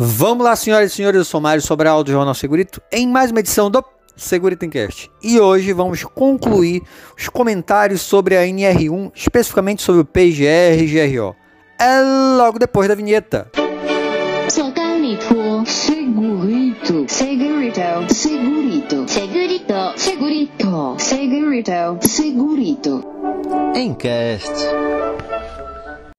Vamos lá, senhoras e senhores, eu sou Mário Sobral do Jornal Segurito, em mais uma edição do Segurito Cast. E hoje vamos concluir os comentários sobre a NR1, especificamente sobre o PGR e GRO. É logo depois da vinheta. Segurito, segurito, segurito, segurito, segurito, segurito, segurito, segurito. Encast.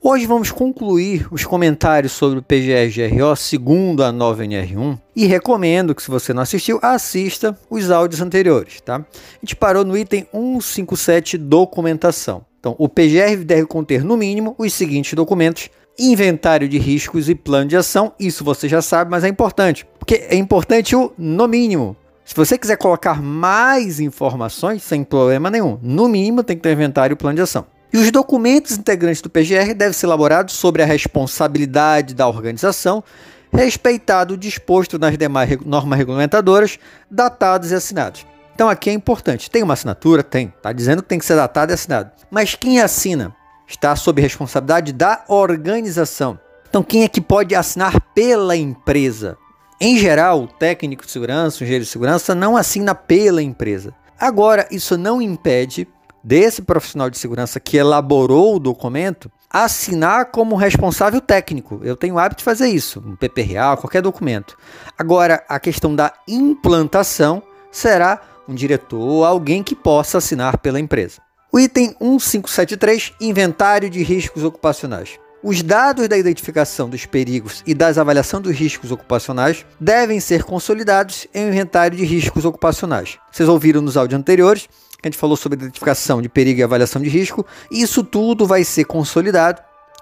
Hoje vamos concluir os comentários sobre o PGR-GRO segundo a nova NR1 e recomendo que se você não assistiu, assista os áudios anteriores, tá? A gente parou no item 157 documentação. Então, o PGR deve conter no mínimo os seguintes documentos: inventário de riscos e plano de ação. Isso você já sabe, mas é importante, porque é importante o no mínimo. Se você quiser colocar mais informações, sem problema nenhum, no mínimo tem que ter inventário e plano de ação. E os documentos integrantes do PGR devem ser elaborados sobre a responsabilidade da organização, respeitado o disposto nas demais normas regulamentadoras, datados e assinados. Então aqui é importante, tem uma assinatura? Tem, está dizendo que tem que ser datado e assinado. Mas quem assina está sob responsabilidade da organização. Então quem é que pode assinar pela empresa? Em geral, o técnico de segurança, o engenheiro de segurança não assina pela empresa. Agora, isso não impede desse profissional de segurança que elaborou o documento assinar como responsável técnico. Eu tenho o hábito de fazer isso, um PPRA, qualquer documento. Agora, a questão da implantação será um diretor, alguém que possa assinar pela empresa. O item 1573, inventário de riscos ocupacionais. Os dados da identificação dos perigos e das avaliação dos riscos ocupacionais devem ser consolidados em um inventário de riscos ocupacionais. Vocês ouviram nos áudios anteriores que a gente falou sobre identificação de perigo e avaliação de risco, e isso tudo vai ser consolidado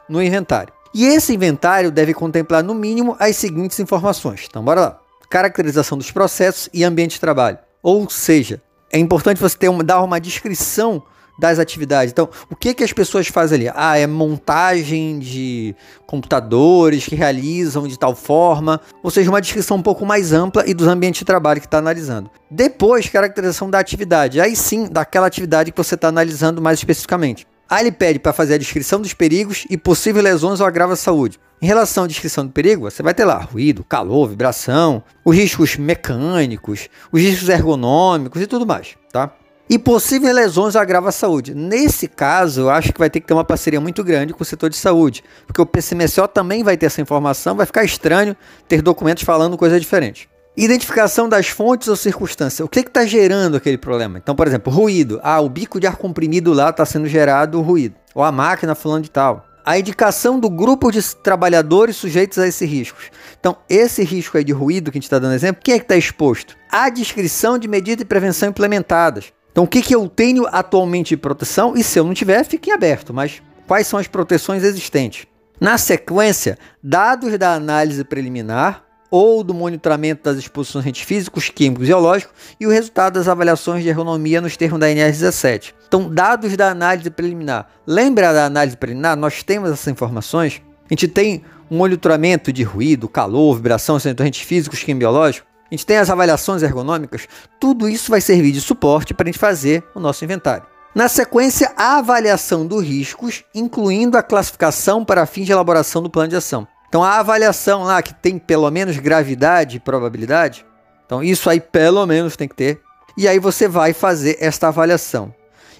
no inventário. E esse inventário deve contemplar no mínimo as seguintes informações. Então, bora lá. Caracterização dos processos e ambiente de trabalho. Ou seja, é importante você ter uma, dar uma descrição das atividades. Então, o que, que as pessoas fazem ali? Ah, é montagem de computadores que realizam de tal forma, ou seja, uma descrição um pouco mais ampla e dos ambientes de trabalho que está analisando. Depois, caracterização da atividade. Aí sim, daquela atividade que você está analisando mais especificamente. Aí ele pede para fazer a descrição dos perigos e possíveis lesões ou agravo à saúde. Em relação à descrição do perigo, você vai ter lá ruído, calor, vibração, os riscos mecânicos, os riscos ergonômicos e tudo mais, tá? E possíveis lesões agrava a saúde. Nesse caso, eu acho que vai ter que ter uma parceria muito grande com o setor de saúde, porque o PCMSO também vai ter essa informação, vai ficar estranho ter documentos falando coisa diferente. Identificação das fontes ou circunstâncias. O que está gerando aquele problema? Então, por exemplo, ruído. Ah, o bico de ar comprimido lá está sendo gerado ruído. Ou a máquina falando de tal. A indicação do grupo de trabalhadores sujeitos a esses riscos. Então, esse risco aí de ruído que a gente está dando exemplo, quem é que está exposto? A descrição de medidas de prevenção implementadas. Então, o que, que eu tenho atualmente de proteção? E se eu não tiver, fique aberto. Mas quais são as proteções existentes? Na sequência, dados da análise preliminar ou do monitoramento das exposições de físicos, químicos e biológicos e o resultado das avaliações de ergonomia nos termos da NR17. Então, dados da análise preliminar. Lembra da análise preliminar? Nós temos essas informações. A gente tem um monitoramento de ruído, calor, vibração, sensores físicos, químicos e biológicos a gente tem as avaliações ergonômicas, tudo isso vai servir de suporte para a gente fazer o nosso inventário. Na sequência, a avaliação dos riscos, incluindo a classificação para fins de elaboração do plano de ação. Então, a avaliação lá que tem pelo menos gravidade e probabilidade, então isso aí pelo menos tem que ter. E aí você vai fazer esta avaliação.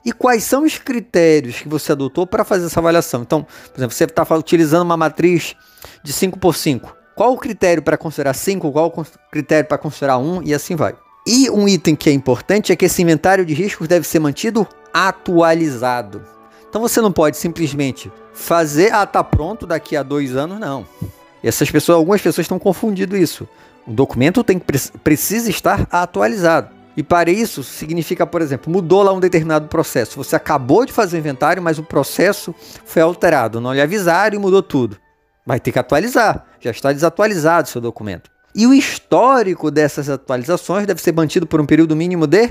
E quais são os critérios que você adotou para fazer essa avaliação? Então, por exemplo, você está utilizando uma matriz de 5 por 5 qual o critério para considerar 5, qual o critério para considerar 1 um, e assim vai. E um item que é importante é que esse inventário de riscos deve ser mantido atualizado. Então você não pode simplesmente fazer, ah, tá pronto daqui a dois anos, não. Essas pessoas, algumas pessoas estão confundindo isso. O documento tem precisa estar atualizado. E para isso significa, por exemplo, mudou lá um determinado processo. Você acabou de fazer o inventário, mas o processo foi alterado. Não lhe avisaram e mudou tudo. Vai ter que atualizar, já está desatualizado o seu documento. E o histórico dessas atualizações deve ser mantido por um período mínimo de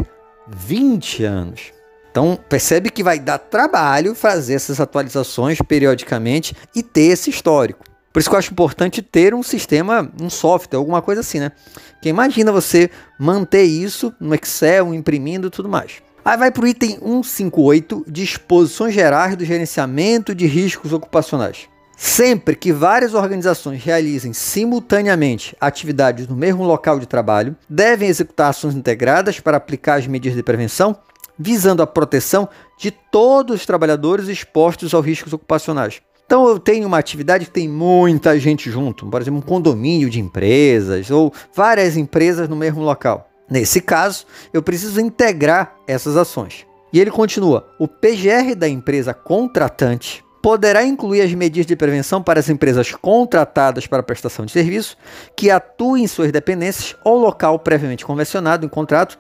20 anos. Então, percebe que vai dar trabalho fazer essas atualizações periodicamente e ter esse histórico. Por isso que eu acho importante ter um sistema, um software, alguma coisa assim, né? Que imagina você manter isso no Excel, imprimindo e tudo mais. Aí vai para o item 158, disposições gerais do gerenciamento de riscos ocupacionais. Sempre que várias organizações realizem simultaneamente atividades no mesmo local de trabalho, devem executar ações integradas para aplicar as medidas de prevenção, visando a proteção de todos os trabalhadores expostos aos riscos ocupacionais. Então eu tenho uma atividade que tem muita gente junto, por exemplo, um condomínio de empresas ou várias empresas no mesmo local. Nesse caso, eu preciso integrar essas ações. E ele continua: o PGR da empresa contratante poderá incluir as medidas de prevenção para as empresas contratadas para prestação de serviço que atuem em suas dependências ou local previamente convencionado em contrato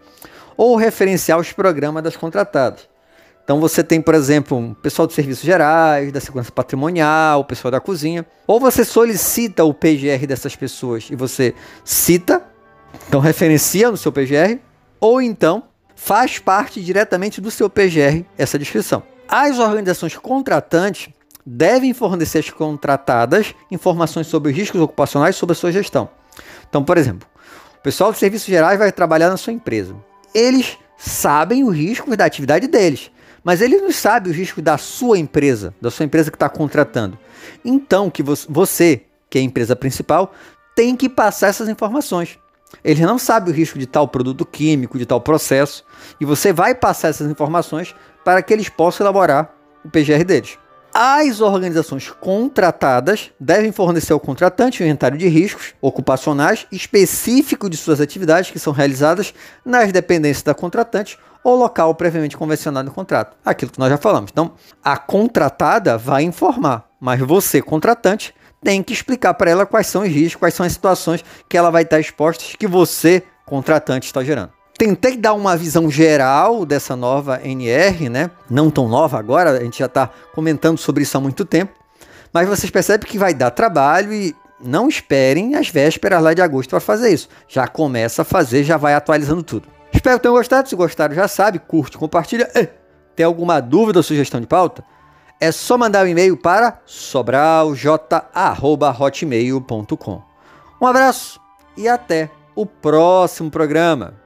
ou referenciar os programas das contratadas. Então você tem, por exemplo, um pessoal de serviços gerais, da segurança patrimonial, o pessoal da cozinha, ou você solicita o PGR dessas pessoas e você cita, então referencia no seu PGR, ou então faz parte diretamente do seu PGR essa descrição. As organizações contratantes devem fornecer às contratadas informações sobre os riscos ocupacionais sobre a sua gestão. Então, por exemplo, o pessoal de serviços gerais vai trabalhar na sua empresa. Eles sabem os riscos da atividade deles, mas eles não sabem os riscos da sua empresa, da sua empresa que está contratando. Então, que você, que é a empresa principal, tem que passar essas informações. Eles não sabem o risco de tal produto químico, de tal processo, e você vai passar essas informações para que eles possam elaborar o PGR deles. As organizações contratadas devem fornecer ao contratante um inventário de riscos ocupacionais específico de suas atividades que são realizadas nas dependências da contratante ou local previamente convencionado no contrato. Aquilo que nós já falamos. Então, a contratada vai informar, mas você, contratante, tem que explicar para ela quais são os riscos, quais são as situações que ela vai estar exposta que você, contratante, está gerando. Tentei dar uma visão geral dessa nova NR, né? Não tão nova agora, a gente já está comentando sobre isso há muito tempo. Mas vocês percebem que vai dar trabalho e não esperem as vésperas lá de agosto para fazer isso. Já começa a fazer, já vai atualizando tudo. Espero que tenham gostado. Se gostaram, já sabe, curte, compartilha. Tem alguma dúvida ou sugestão de pauta? É só mandar um e-mail para sobralj.hotmail.com. Um abraço e até o próximo programa.